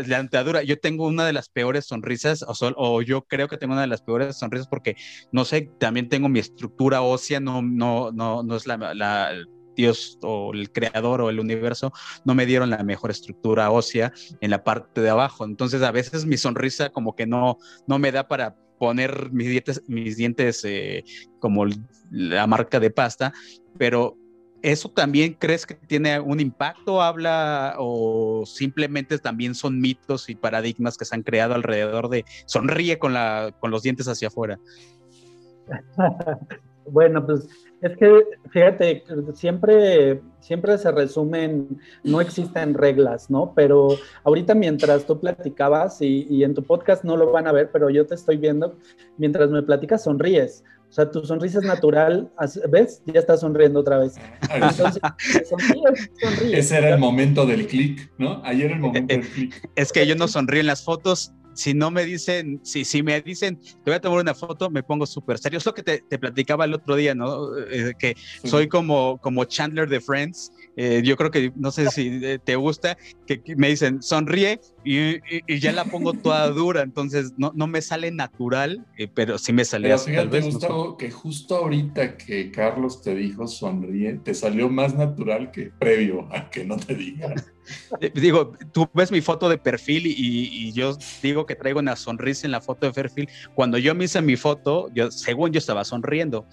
La, dentadura, yo tengo una de las peores sonrisas, o, o, yo creo que tengo una de las peores sonrisas porque, no sé, también tengo mi estructura ósea, no, no, no, no es la, la Dios o el creador o el universo no me dieron la mejor estructura ósea en la parte de abajo. Entonces a veces mi sonrisa como que no, no me da para poner mis dientes, mis dientes eh, como la marca de pasta, pero ¿Eso también crees que tiene un impacto, habla o simplemente también son mitos y paradigmas que se han creado alrededor de sonríe con, la, con los dientes hacia afuera? bueno, pues es que, fíjate, siempre, siempre se resumen, no existen reglas, ¿no? Pero ahorita mientras tú platicabas y, y, en tu podcast no lo van a ver, pero yo te estoy viendo, mientras me platicas sonríes. O sea, tu sonrisa es natural, ¿ves? Ya estás sonriendo otra vez. Entonces, Ese era el momento del clic, ¿no? Ayer era el momento del clic. Es que yo no sonrío en las fotos si no me dicen, si, si me dicen, te voy a tomar una foto, me pongo súper serio. Es lo que te, te, platicaba el otro día, ¿no? Eh, que soy como, como Chandler de Friends. Eh, yo creo que, no sé si eh, te gusta, que, me dicen, sonríe y, y, ya la pongo toda dura. Entonces, no, no me sale natural, pero sí me sale pero fíjate, Gustavo, que justo ahorita que Carlos te dijo sonríe, te salió más natural que previo a que no te diga. digo, tú ves mi foto de perfil y, y, yo digo que traigo una sonrisa en la foto de perfil. Cuando yo me hice mi foto, yo, según yo estaba sonriendo.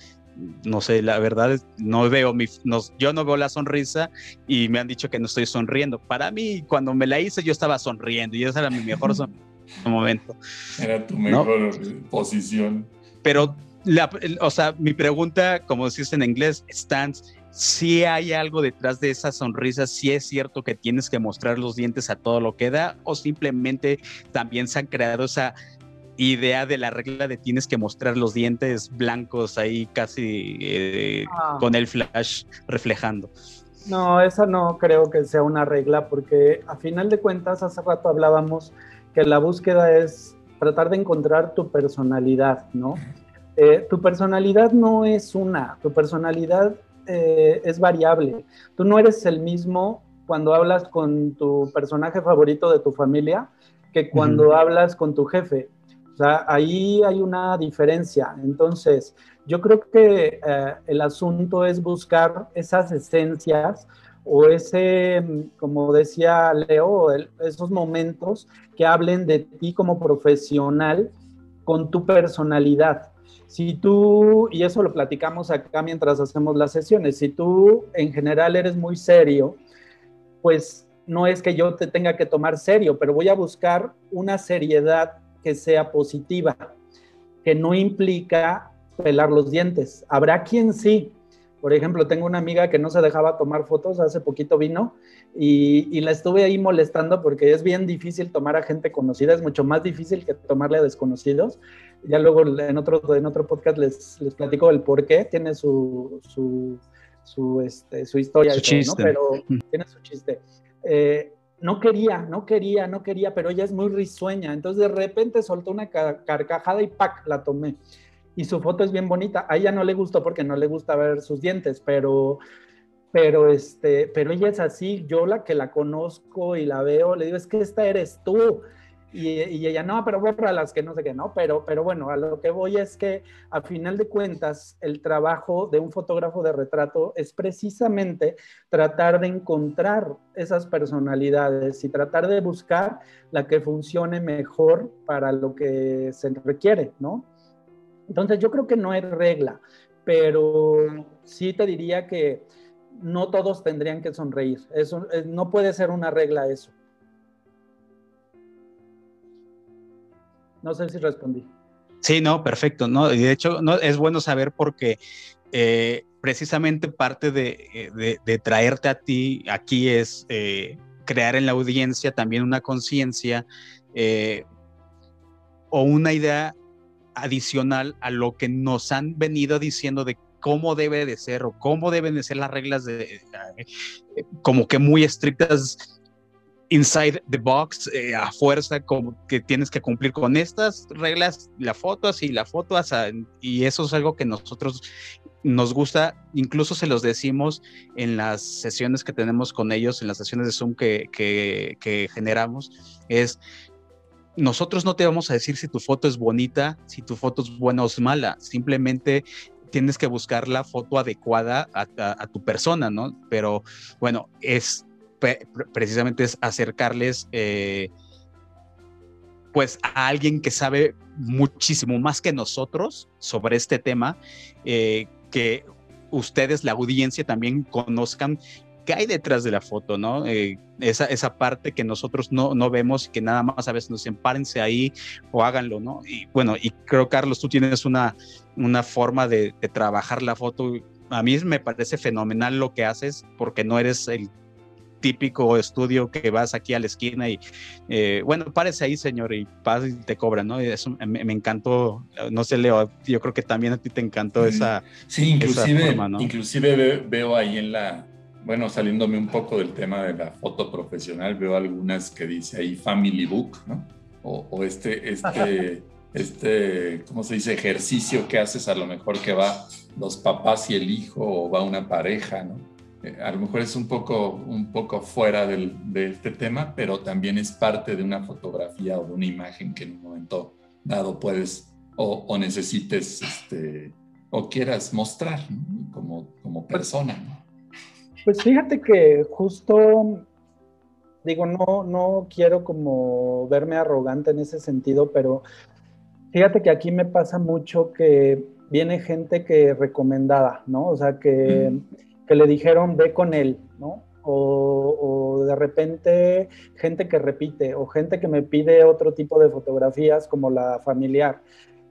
No sé, la verdad, no veo mi, no, yo no veo la sonrisa y me han dicho que no estoy sonriendo. Para mí, cuando me la hice, yo estaba sonriendo y esa era mi mejor momento. Era tu mejor posición. Pero, la, o sea, mi pregunta, como decís en inglés, stands si hay algo detrás de esa sonrisa, si es cierto que tienes que mostrar los dientes a todo lo que da o simplemente también se han creado esa idea de la regla de tienes que mostrar los dientes blancos ahí casi eh, ah. con el flash reflejando. No, esa no creo que sea una regla porque a final de cuentas hace rato hablábamos que la búsqueda es tratar de encontrar tu personalidad, ¿no? Eh, tu personalidad no es una, tu personalidad eh, es variable. Tú no eres el mismo cuando hablas con tu personaje favorito de tu familia que cuando hablas con tu jefe. O sea, ahí hay una diferencia. Entonces, yo creo que eh, el asunto es buscar esas esencias o ese, como decía Leo, esos momentos que hablen de ti como profesional con tu personalidad. Si tú, y eso lo platicamos acá mientras hacemos las sesiones, si tú en general eres muy serio, pues no es que yo te tenga que tomar serio, pero voy a buscar una seriedad que sea positiva, que no implica pelar los dientes. Habrá quien sí. Por ejemplo, tengo una amiga que no se dejaba tomar fotos, hace poquito vino y, y, la estuve ahí molestando porque es bien difícil tomar a gente conocida, es mucho más difícil que tomarle a desconocidos ya luego en otro, en otro podcast les, les platico el por qué, tiene su, su, su, este, su historia, ¿no? pero tiene su chiste. Eh, no quería, no quería, no quería, pero ella es muy risueña, entonces de repente soltó una carcajada y ¡pac! la tomé. Y su foto es bien bonita. A ella no le gustó porque no le gusta ver sus dientes, pero, pero, este, pero ella es así. Yo la que la conozco y la veo, le digo, es que esta eres tú. Y, ella, no, pero borra las que no sé qué, no, pero, pero bueno, a lo que voy es que a final de cuentas el trabajo de un fotógrafo de retrato es precisamente tratar de encontrar esas personalidades y tratar de buscar la que funcione mejor para lo que se requiere, ¿no? Entonces yo creo que no hay regla, pero sí te diría que no todos tendrían que sonreír. Eso eh, no puede ser una regla eso. No sé si respondí. Sí, no, perfecto. No, y de hecho, no, es bueno saber porque eh, precisamente parte eh, de, traerte a ti aquí es eh, crear en la audiencia también una conciencia o una idea adicional a lo que nos han venido diciendo de cómo debe de ser o cómo deben de ser las reglas de como que muy estrictas inside the box eh, a fuerza como que tienes que cumplir con estas reglas, la foto así, la foto y eso es algo que nosotros nos gusta, incluso se los decimos en las sesiones que tenemos con ellos, en las sesiones de Zoom que, que, que generamos, es nosotros no te vamos a decir si tu foto es bonita, si tu foto es buena o es mala, simplemente tienes que buscar la foto adecuada a, a, tu persona, ¿no? Pero bueno, es precisamente es acercarles eh, pues a alguien que sabe muchísimo más que nosotros sobre este tema, eh, que ustedes, la audiencia, también conozcan qué hay detrás de la foto, ¿no? Eh, esa, esa parte que nosotros no, no vemos que nada más a veces nos empárense ahí o háganlo, ¿no? Y bueno, y creo, Carlos, tú tienes una, una forma de trabajar la foto. A mí me parece fenomenal lo que haces porque no eres el típico estudio que vas aquí a la esquina y, eh, bueno, párese ahí, señor, y y te cobran, ¿no? Y eso me, encantó, no sé, Leo, yo creo que también a ti te encantó esa. Sí, inclusive, inclusive veo ahí en la, bueno, saliéndome un poco del tema de la foto profesional, veo algunas que dice ahí Family Book, ¿no? O, este, este, este, ¿cómo se dice? Ejercicio que haces a lo mejor que va los papás y el hijo o va una pareja, ¿no? Eh, a lo mejor es un poco, un poco fuera del, de este tema, pero también es parte de una fotografía o de una imagen que en un momento dado puedes o, necesites este, o quieras mostrar como, como persona. Pues fíjate que justo, digo, no, no quiero como verme arrogante en ese sentido, pero fíjate que aquí me pasa mucho que viene gente que recomendada, ¿no? O sea, que que le dijeron ve con él, ¿no? O, de repente gente que repite o gente que me pide otro tipo de fotografías como la familiar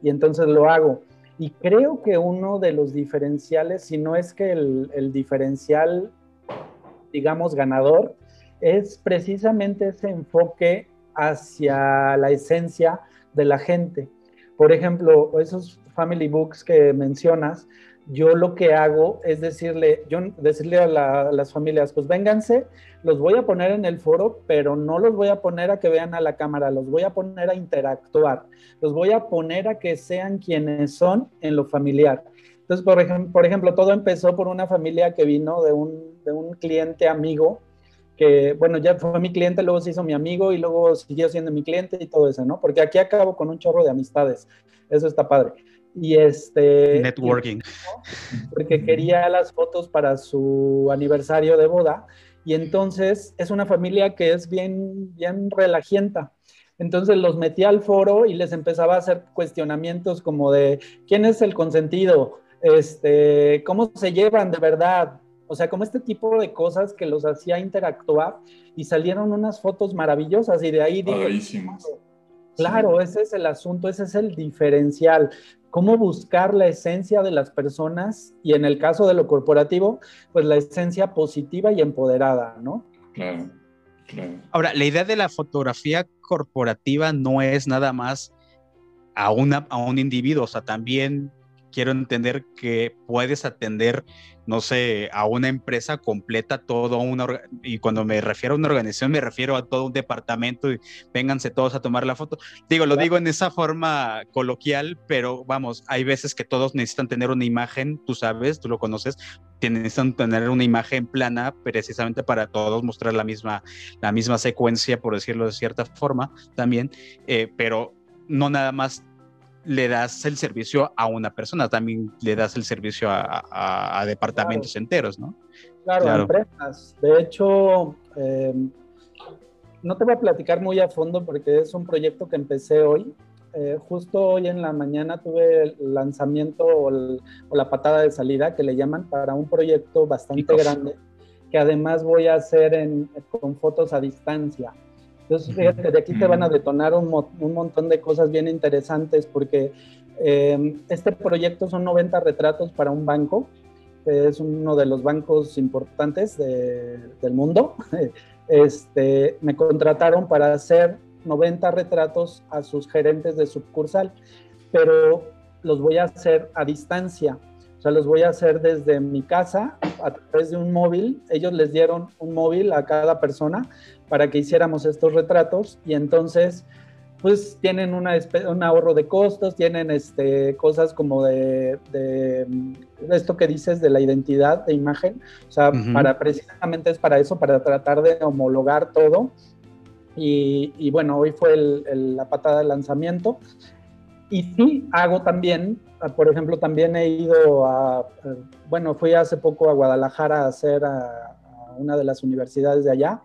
y entonces lo hago. Y creo que uno de los diferenciales, si no es que el, el diferencial, digamos, ganador, es precisamente ese enfoque hacia la esencia de la gente. Por ejemplo, esos family books que mencionas, yo lo que hago es decirle, yo decirle a, las familias, pues vénganse, los voy a poner en el foro, pero no los voy a poner a que vean a la cámara, los voy a poner a interactuar, los voy a poner a que sean quienes son en lo familiar. Entonces, por, ejemplo, por ejemplo todo empezó por una familia que vino de un, de un cliente amigo, que, bueno, ya fue mi cliente, luego se hizo mi amigo y luego siguió siendo mi cliente y todo eso, ¿no? Porque aquí acabo con un chorro de amistades, eso está padre y este networking. porque quería las fotos para su aniversario de boda. Y entonces es una familia que es bien bien relajienta. Entonces los metí al foro y les empezaba a hacer cuestionamientos como de quién es el consentido este cómo se llevan de verdad o sea, como este tipo de cosas que los hacía interactuar y salieron unas fotos maravillosas y de ahí dije, Claro, ese es el asunto, ese es el diferencial cómo buscar la esencia de las personas y en el caso de lo corporativo, pues la esencia positiva y empoderada, ¿no? Claro, claro. Ahora, la idea de la fotografía corporativa no es nada más a, una, a un individuo, o sea, también quiero entender que puedes atender no sé, a una empresa completa, todo una, y cuando me refiero a una organización, me refiero a todo un departamento y vénganse todos a tomar la foto. Digo, lo digo en esa forma coloquial, pero vamos, hay veces que todos necesitan tener una imagen, tú sabes, tú lo conoces, necesitan tener una imagen plana precisamente para todos mostrar la misma, la misma secuencia, por decirlo de cierta forma también, eh, pero no nada más le das el servicio a una persona, también le das el servicio a, departamentos enteros, ¿no? Claro, a empresas. De hecho, em, no te voy a platicar muy a fondo porque es un proyecto que empecé hoy. Eh, justo hoy en la mañana tuve el lanzamiento o, la patada de salida que le llaman para un proyecto bastante grande que además voy a hacer con fotos a distancia. Entonces, fíjate, de aquí te van a detonar un, un montón de cosas bien interesantes porque eh, este proyecto son 90 retratos para un banco, que es uno de los bancos importantes del mundo. Este, me contrataron para hacer 90 retratos a sus gerentes de sucursal, pero los voy a hacer a distancia. O sea, los voy a hacer desde mi casa a través de un móvil. Ellos les dieron un móvil a cada persona para que hiciéramos estos retratos y entonces pues tienen una un ahorro de costos, tienen este, cosas como de, de, esto que dices de la identidad de imagen, o sea, para, precisamente es para eso, para tratar de homologar todo. Y, y bueno, hoy fue el, la patada de lanzamiento. Y sí, hago también, por ejemplo, también he ido a, bueno, fui hace poco a Guadalajara a hacer a una de las universidades de allá,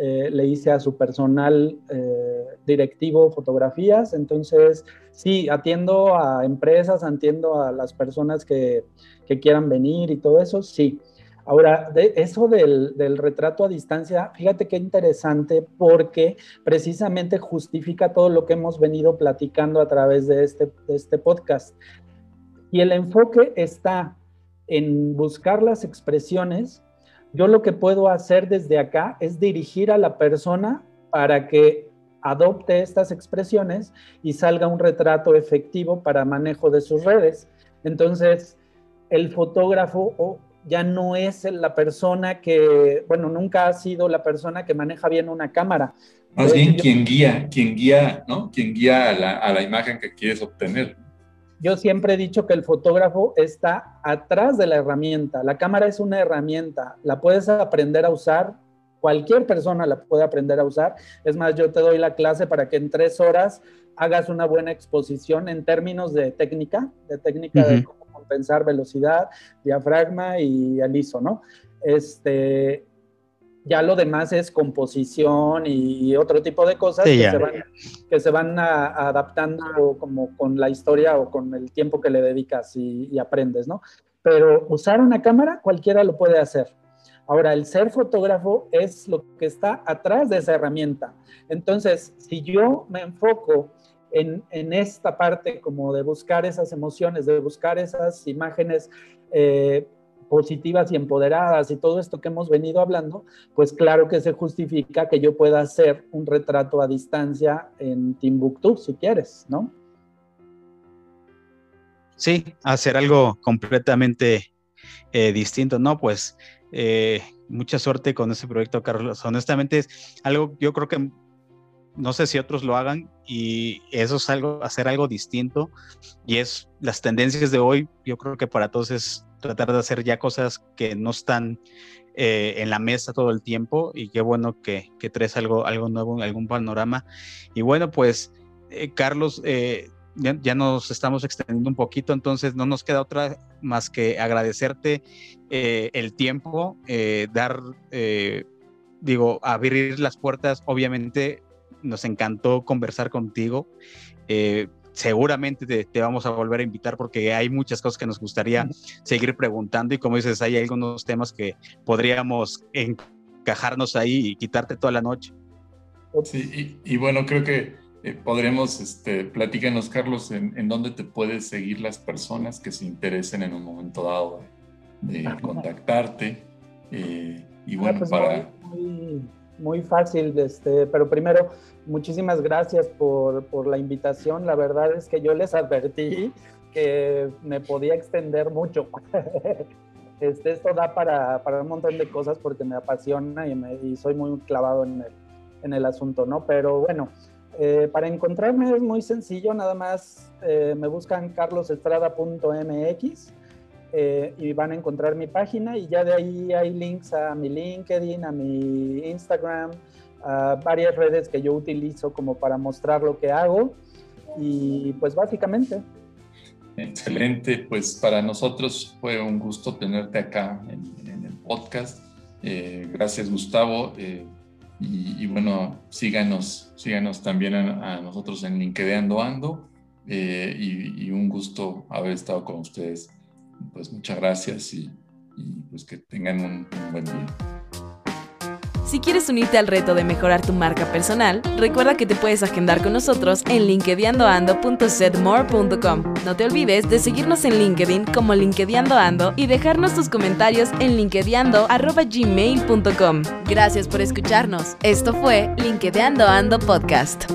eh, le hice a su personal eh, directivo fotografías, entonces sí, atiendo a empresas, atiendo a las personas que, que quieran venir y todo eso, sí. Ahora, eso del, retrato a distancia, fíjate qué interesante porque precisamente justifica todo lo que hemos venido platicando a través de este, de este podcast. Y el enfoque está en buscar las expresiones. Yo lo que puedo hacer desde acá es dirigir a la persona para que adopte estas expresiones y salga un retrato efectivo para manejo de sus redes. Entonces, el fotógrafo ya no es la persona que, bueno, nunca ha sido la persona que maneja bien una cámara. Más bien quien guía, quien guía, ¿no? Quien guía a la, a la imagen que quieres obtener. Yo siempre he dicho que el fotógrafo está atrás de la herramienta. La cámara es una herramienta, la puedes aprender a usar, cualquier persona la puede aprender a usar. Es más, yo te doy la clase para que en tres horas hagas una buena exposición en términos de técnica, de técnica de compensar velocidad, diafragma y aliso, ¿no? Este, ya lo demás es composición y otro tipo de cosas que, se van, adaptando como con la historia o con el tiempo que le dedicas y, y, aprendes, ¿no? Pero usar una cámara cualquiera lo puede hacer. Ahora, el ser fotógrafo es lo que está atrás de esa herramienta. Entonces, si yo me enfoco en, esta parte como de buscar esas emociones, de buscar esas imágenes eh, positivas y empoderadas y todo esto que hemos venido hablando, pues claro que se justifica que yo pueda hacer un retrato a distancia en Timbuktu, si quieres, ¿no? Sí, hacer algo completamente eh, distinto, ¿no? Pues eh, mucha suerte con ese proyecto, Carlos. Honestamente es algo, yo creo que no sé si otros lo hagan y eso es algo, hacer algo distinto y es las tendencias de hoy, yo creo que para todos es tratar de hacer ya cosas que no están eh, en la mesa todo el tiempo y qué bueno que, que traes algo, algo nuevo, algún panorama. Y bueno, pues eh, Carlos, eh, ya, nos estamos extendiendo un poquito, entonces no nos queda otra más que agradecerte el tiempo, dar, digo, abrir las puertas, obviamente nos encantó conversar contigo. Eh, seguramente te, vamos a volver a invitar porque hay muchas cosas que nos gustaría seguir preguntando y como dices, hay algunos temas que podríamos encajarnos ahí y quitarte toda la noche. Sí, y, bueno, creo que eh, podremos, este, platícanos, Carlos, en, dónde te puedes seguir las personas que se interesen en un momento dado de, contactarte. Eh, y ah, bueno, pues para muy fácil, este, pero primero, muchísimas gracias por, por, la invitación. La verdad es que yo les advertí que me podía extender mucho. Este, esto da para, para, un montón de cosas porque me apasiona y, me, y soy muy clavado en el, en el, asunto, ¿no? Pero bueno, eh, para encontrarme es muy sencillo, nada más eh, me buscan carlosestrada.mx eh, y van a encontrar mi página y ya de ahí hay links a mi LinkedIn, a mi Instagram, a varias redes que yo utilizo como para mostrar lo que hago. Y pues básicamente. Excelente, pues para nosotros fue un gusto tenerte acá en, el podcast. Eh, gracias Gustavo. Eh, y, bueno, síganos, síganos también a, nosotros en LinkedIn Ando. Y, y un gusto haber estado con ustedes pues muchas gracias y, pues que tengan un, buen día. Si quieres unirte al reto de mejorar tu marca personal, recuerda que te puedes agendar con nosotros en linkedinando.setmore.com. No te olvides de seguirnos en LinkedIn como LinkedInando y dejarnos tus comentarios en linkedinando.gmail.com. Gracias por escucharnos. Esto fue LinkedInando Ando Podcast.